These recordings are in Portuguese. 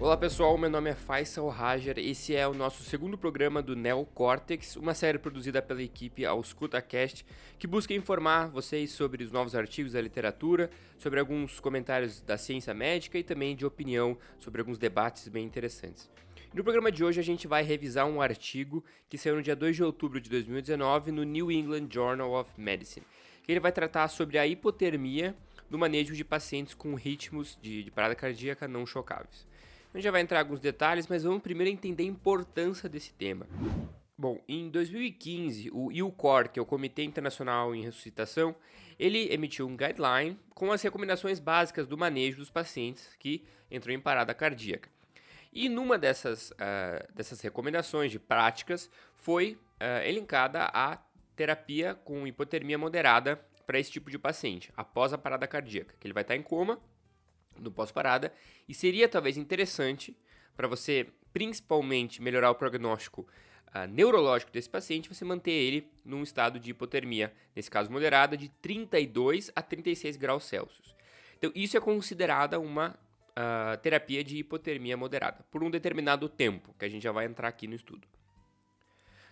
Olá pessoal, meu nome é Faisal Rajar. Esse é o nosso segundo programa do Neocortex, uma série produzida pela equipe AuscutaCast, que busca informar vocês sobre os novos artigos da literatura, sobre alguns comentários da ciência médica e também de opinião sobre alguns debates bem interessantes. No programa de hoje a gente vai revisar um artigo que saiu no dia 2 de outubro de 2019 no New England Journal of Medicine. Ele vai tratar sobre a hipotermia no manejo de pacientes com ritmos de, de parada cardíaca não chocáveis. A gente já vai entrar em alguns detalhes, mas vamos primeiro entender a importância desse tema. Bom, em 2015, o IUCOR, que é o Comitê Internacional em Ressuscitação, ele emitiu um guideline com as recomendações básicas do manejo dos pacientes que entram em parada cardíaca. E numa dessas, uh, dessas recomendações de práticas foi uh, elencada a terapia com hipotermia moderada para esse tipo de paciente, após a parada cardíaca, que ele vai estar em coma no pós-parada, e seria talvez interessante para você, principalmente, melhorar o prognóstico uh, neurológico desse paciente, você manter ele num estado de hipotermia, nesse caso moderada, de 32 a 36 graus Celsius. Então, isso é considerada uma uh, terapia de hipotermia moderada, por um determinado tempo, que a gente já vai entrar aqui no estudo.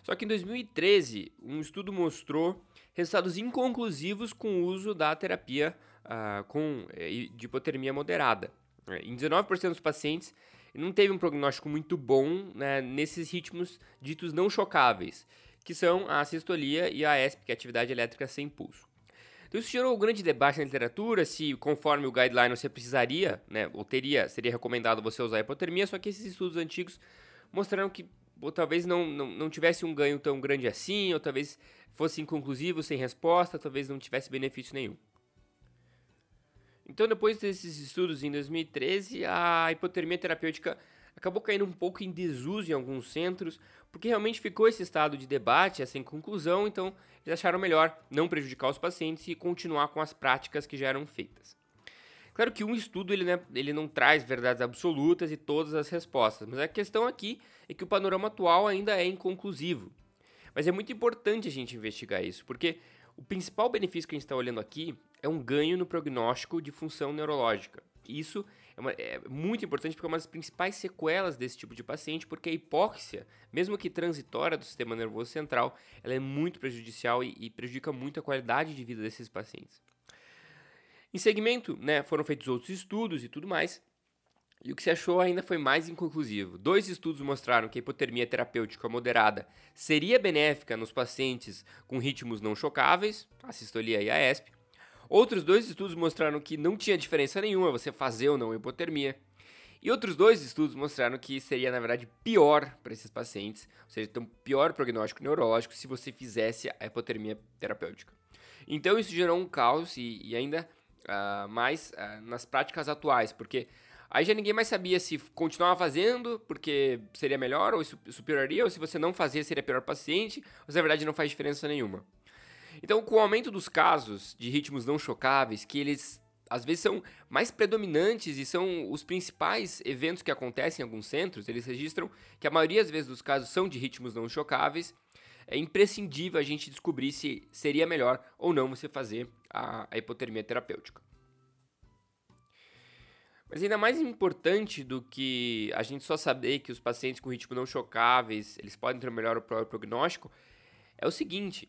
Só que em 2013, um estudo mostrou resultados inconclusivos com o uso da terapia uh, com, eh, de hipotermia moderada. Em 19% dos pacientes, não teve um prognóstico muito bom né, nesses ritmos ditos não chocáveis, que são a sistolia e a ESP, que é a atividade elétrica sem pulso. Então isso gerou um grande debate na literatura se, conforme o guideline, você precisaria, né, ou teria, seria recomendado você usar a hipotermia, só que esses estudos antigos mostraram que ou talvez não, não, não tivesse um ganho tão grande assim, ou talvez fosse inconclusivo, sem resposta, talvez não tivesse benefício nenhum. Então, depois desses estudos em 2013, a hipotermia terapêutica acabou caindo um pouco em desuso em alguns centros, porque realmente ficou esse estado de debate, sem conclusão, então eles acharam melhor não prejudicar os pacientes e continuar com as práticas que já eram feitas. Claro que um estudo ele, né, ele não traz verdades absolutas e todas as respostas, mas a questão aqui é que o panorama atual ainda é inconclusivo. Mas é muito importante a gente investigar isso, porque o principal benefício que a gente está olhando aqui é um ganho no prognóstico de função neurológica. Isso é, uma, é, muito importante porque é uma das principais sequelas desse tipo de paciente, porque a hipóxia, mesmo que transitória do sistema nervoso central, ela é muito prejudicial e, e prejudica muito a qualidade de vida desses pacientes. Em segmento, né, foram feitos outros estudos e tudo mais, e o que se achou ainda foi mais inconclusivo. Dois estudos mostraram que a hipotermia terapêutica moderada seria benéfica nos pacientes com ritmos não chocáveis, a sistolia e a ESP, Outros dois estudos mostraram que não tinha diferença nenhuma você fazer ou não hipotermia. E outros dois estudos mostraram que seria, na verdade, pior para esses pacientes, ou seja, ter um pior prognóstico neurológico se você fizesse a hipotermia terapêutica. Então isso gerou um caos e, e ainda uh, mais uh, nas práticas atuais, porque aí já ninguém mais sabia se continuava fazendo porque seria melhor ou pioraria, ou se você não fazia seria pior paciente, se na verdade não faz diferença nenhuma. Então, com o aumento dos casos de ritmos não chocáveis, que eles às vezes são mais predominantes e são os principais eventos que acontecem em alguns centros, eles registram que a maioria das vezes dos casos são de ritmos não chocáveis. É imprescindível a gente descobrir se seria melhor ou não você fazer a, a hipotermia terapêutica. Mas ainda mais importante do que a gente só saber que os pacientes com ritmo não chocáveis, eles podem ter um melhor prognóstico, é o seguinte,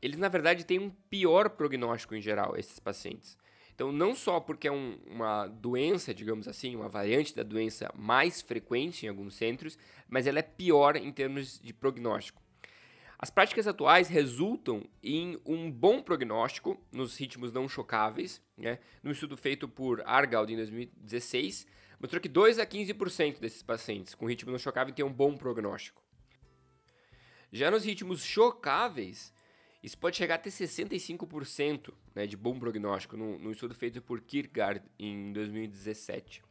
eles na verdade têm um pior prognóstico em geral, esses pacientes. Então, não só porque é um, uma doença, digamos assim, uma variante da doença mais frequente em alguns centros, mas ela é pior em termos de prognóstico. As práticas atuais resultam em um bom prognóstico nos ritmos não chocáveis. Né? Num estudo feito por Argald em 2016, mostrou que 2 a 15% desses pacientes com ritmo não chocável têm um bom prognóstico. Já nos ritmos chocáveis, isso pode chegar até 65% né, de bom prognóstico, num, estudo feito por Kierkegaard em 2017.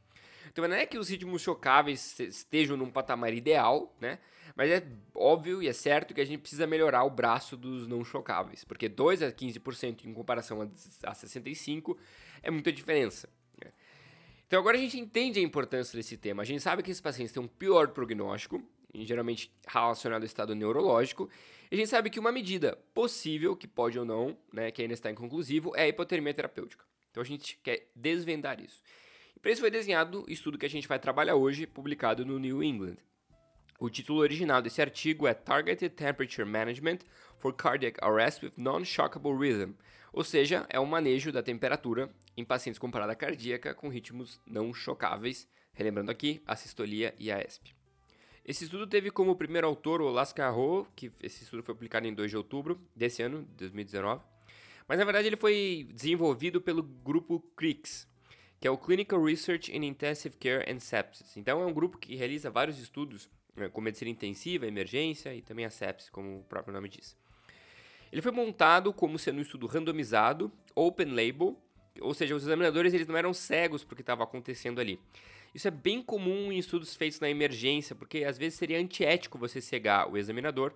Então não é que os ritmos chocáveis estejam num patamar ideal, né? Mas é óbvio e é certo que a gente precisa melhorar o braço dos não chocáveis, porque 2 a 15% em comparação a 65% é muita diferença. Né? Então agora a gente entende a importância desse tema. A gente sabe que esses pacientes têm um pior prognóstico, geralmente relacionado ao estado neurológico, a gente sabe que uma medida possível, que pode ou não, né, que ainda está inconclusivo, é a hipotermia terapêutica. Então a gente quer desvendar isso. E para isso foi desenhado o estudo que a gente vai trabalhar hoje, publicado no New England. O título original desse artigo é Targeted Temperature Management for Cardiac Arrest with Non-Shockable Rhythm, ou seja, é um manejo da temperatura em pacientes com parada cardíaca com ritmos não chocáveis, relembrando aqui a sistolia e a ESP. Esse estudo teve como primeiro autor o Lascarro, que esse estudo foi publicado em 2 de outubro desse ano, 2019. Mas na verdade ele foi desenvolvido pelo grupo CRICS, que é o Clinical Research in Intensive Care and Sepsis. Então é um grupo que realiza vários estudos né, com medicina intensiva, emergência e também a sepsis, como o próprio nome diz. Ele foi montado como sendo um estudo randomizado, open label, ou seja, os examinadores eles não eram cegos porque estava acontecendo ali. Isso é bem comum em estudos feitos na emergência, porque às vezes seria antiético você cegar o examinador,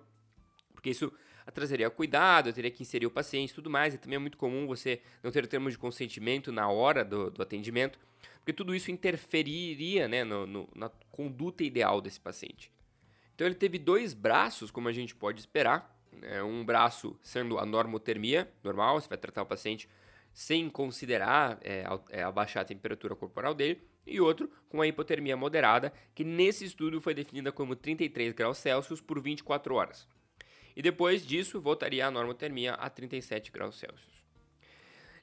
porque isso trazeria cuidado, teria que inserir o paciente e tudo mais, e também é muito comum você não ter termos de consentimento na hora do, do atendimento, porque tudo isso interferiria né, no, no, na conduta ideal desse paciente. Então ele teve dois braços, como a gente pode esperar, né, um braço sendo a normotermia normal, você vai tratar o paciente sem considerar é, é, abaixar a temperatura corporal dele, e outro com a hipotermia moderada, que nesse estudo foi definida como 33 graus Celsius por 24 horas. E depois disso, voltaria a normotermia a 37 graus Celsius.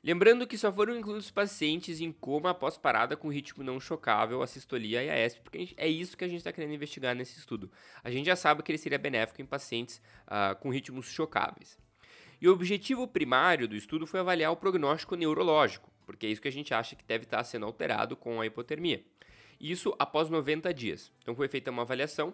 Lembrando que só foram incluídos pacientes em coma após parada com ritmo não chocável, a sistolia e a ESP, porque é isso que a gente está querendo investigar nesse estudo. A gente já sabe que ele seria benéfico em pacientes uh, com ritmos chocáveis. E o objetivo primário do estudo foi avaliar o prognóstico neurológico, porque é isso que a gente acha que deve estar sendo alterado com a hipotermia. Isso após 90 dias. Então foi feita uma avaliação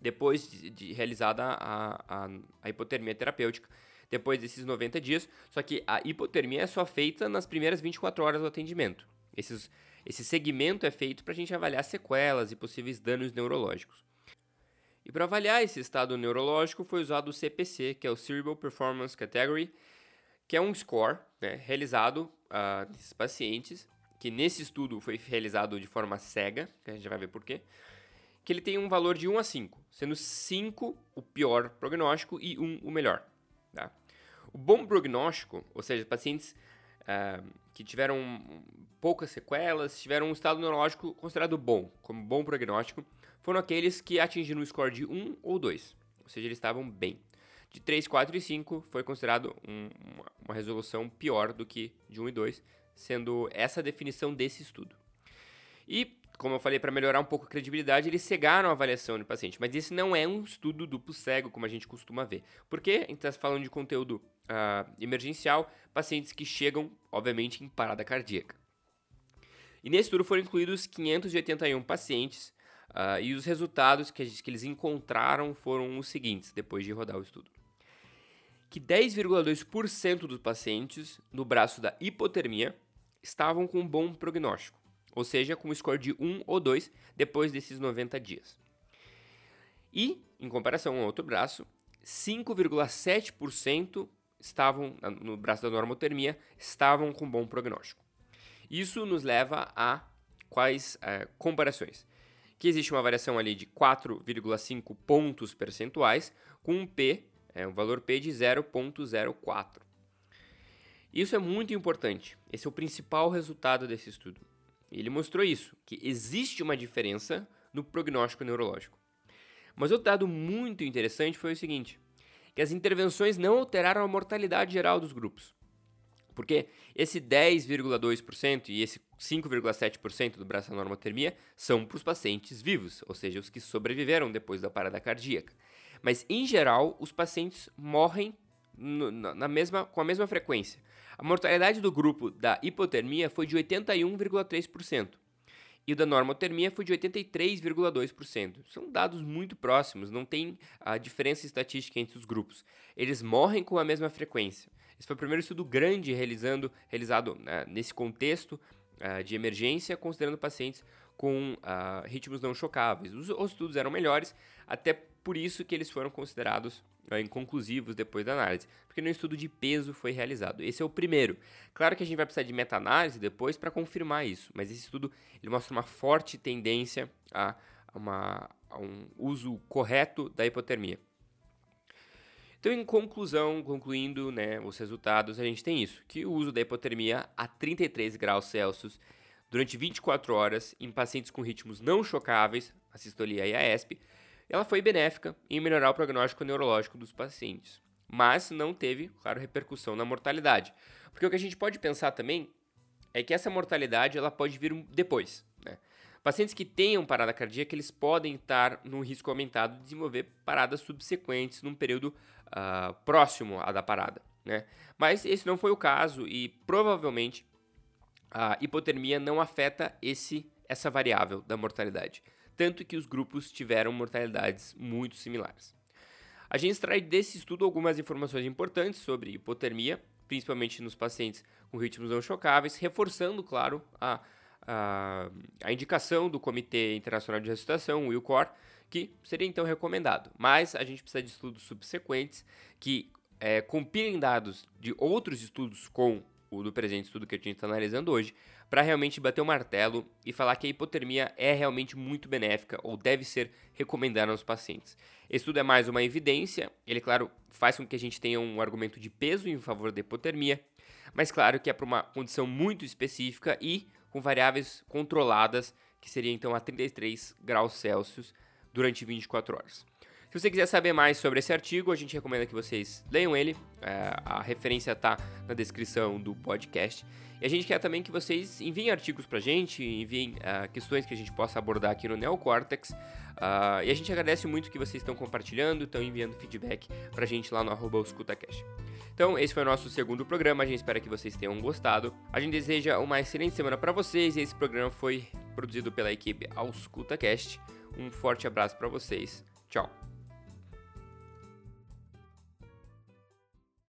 depois de, de realizada a, a, a, hipotermia terapêutica, depois desses 90 dias, só que a hipotermia é só feita nas primeiras 24 horas do atendimento. Esses, esse segmento é feito para a gente avaliar sequelas e possíveis danos neurológicos. E para avaliar esse estado neurológico foi usado o CPC, que é o Cerebral Performance Category, que é um score né, realizado uh, nesses pacientes, que nesse estudo foi realizado de forma cega, que a gente vai ver por quê, que ele tem um valor de 1 a 5, sendo 5 o pior prognóstico e 1 o melhor. Tá? O bom prognóstico, ou seja, pacientes uh, que tiveram poucas sequelas, tiveram um estado neurológico considerado bom, como bom prognóstico, foram aqueles que atingiram um score de 1 ou 2, ou seja, eles estavam bem. De 3, 4 e 5 foi considerado um, uma, uma resolução pior do que de 1 e 2, sendo essa a definição desse estudo. E, como eu falei, para melhorar um pouco a credibilidade, eles cegaram a avaliação do paciente. Mas esse não é um estudo duplo cego, como a gente costuma ver. Porque a gente está falando de conteúdo uh, emergencial, pacientes que chegam, obviamente, em parada cardíaca. E nesse estudo foram incluídos 581 pacientes Uh, e os resultados que, que, eles encontraram foram os seguintes, depois de rodar o estudo. Que 10,2% dos pacientes no braço da hipotermia estavam com um bom prognóstico, ou seja, com um score de 1 ou 2 depois desses 90 dias. E, em comparação ao outro braço, 5,7% estavam no braço da normotermia estavam com bom prognóstico. Isso nos leva a quais uh, comparações? que existe uma variação ali de 4,5 pontos percentuais com um P, é, um valor P de 0,04. Isso é muito importante. Esse é o principal resultado desse estudo. Ele mostrou isso, que existe uma diferença no prognóstico neurológico. Mas outro dado muito interessante foi o seguinte, que as intervenções não alteraram a mortalidade geral dos grupos. Porque esse 10,2% e esse 5,7% do braço normotermia são para os pacientes vivos, ou seja, os que sobreviveram depois da parada cardíaca. Mas, em geral, os pacientes morrem no, na mesma, com a mesma frequência. A mortalidade do grupo da hipotermia foi de 81,3% e da normotermia foi de 83,2%. São dados muito próximos, não tem a diferença estatística entre os grupos. Eles morrem com a mesma frequência. Esse foi o primeiro estudo grande realizando, realizado né, nesse contexto uh, de emergência, considerando pacientes com uh, ritmos não chocáveis. Os, os, estudos eram melhores, até por isso que eles foram considerados inconclusivos depois da análise, porque no estudo de peso foi realizado. Esse é o primeiro. Claro que a gente vai precisar de meta-análise depois para confirmar isso, mas esse estudo ele mostra uma forte tendência a, uma, a um uso correto da hipotermia. Então, em conclusão, concluindo né, os resultados, a gente tem isso, que o uso da hipotermia a 33 graus Celsius durante 24 horas em pacientes com ritmos não chocáveis, a sistolia e a ESP, ela foi benéfica em melhorar o prognóstico neurológico dos pacientes, mas não teve, claro, repercussão na mortalidade. Porque o que a gente pode pensar também é que essa mortalidade ela pode vir depois, né? Pacientes que tenham parada cardíaca, eles podem estar no risco aumentado de desenvolver paradas subsequentes num período uh, próximo à da parada, né? Mas esse não foi o caso e provavelmente a hipotermia não afeta esse, essa variável da mortalidade, tanto que os grupos tiveram mortalidades muito similares. A gente extrai desse estudo algumas informações importantes sobre hipotermia, principalmente nos pacientes com ritmos não chocáveis, reforçando, claro, a a, a indicação do Comitê Internacional de Ressuscitação, o ILCOR, que seria então recomendado. Mas a gente precisa de estudos subsequentes que é, compilem dados de outros estudos com o do presente estudo que a gente está analisando hoje, para realmente bater o martelo e falar que a hipotermia é realmente muito benéfica ou deve ser recomendada aos pacientes. Esse estudo é mais uma evidência, ele, claro, faz com que a gente tenha um argumento de peso em favor da hipotermia, mas claro que é para uma condição muito específica e com variáveis controladas, que seria então a 33 graus Celsius durante 24 horas. Se você quiser saber mais sobre esse artigo, a gente recomenda que vocês leiam ele. É, a referência está na descrição do podcast. E a gente quer também que vocês enviem artigos para a gente, enviem uh, questões que a gente possa abordar aqui no Neocortex. Uh, e a gente agradece muito que vocês estão compartilhando, estão enviando feedback para a gente lá no escutacast. Então, esse foi o nosso segundo programa. A gente espera que vocês tenham gostado. A gente deseja uma excelente semana para vocês. Esse programa foi produzido pela equipe Auscultacast. Um forte abraço para vocês. Tchau.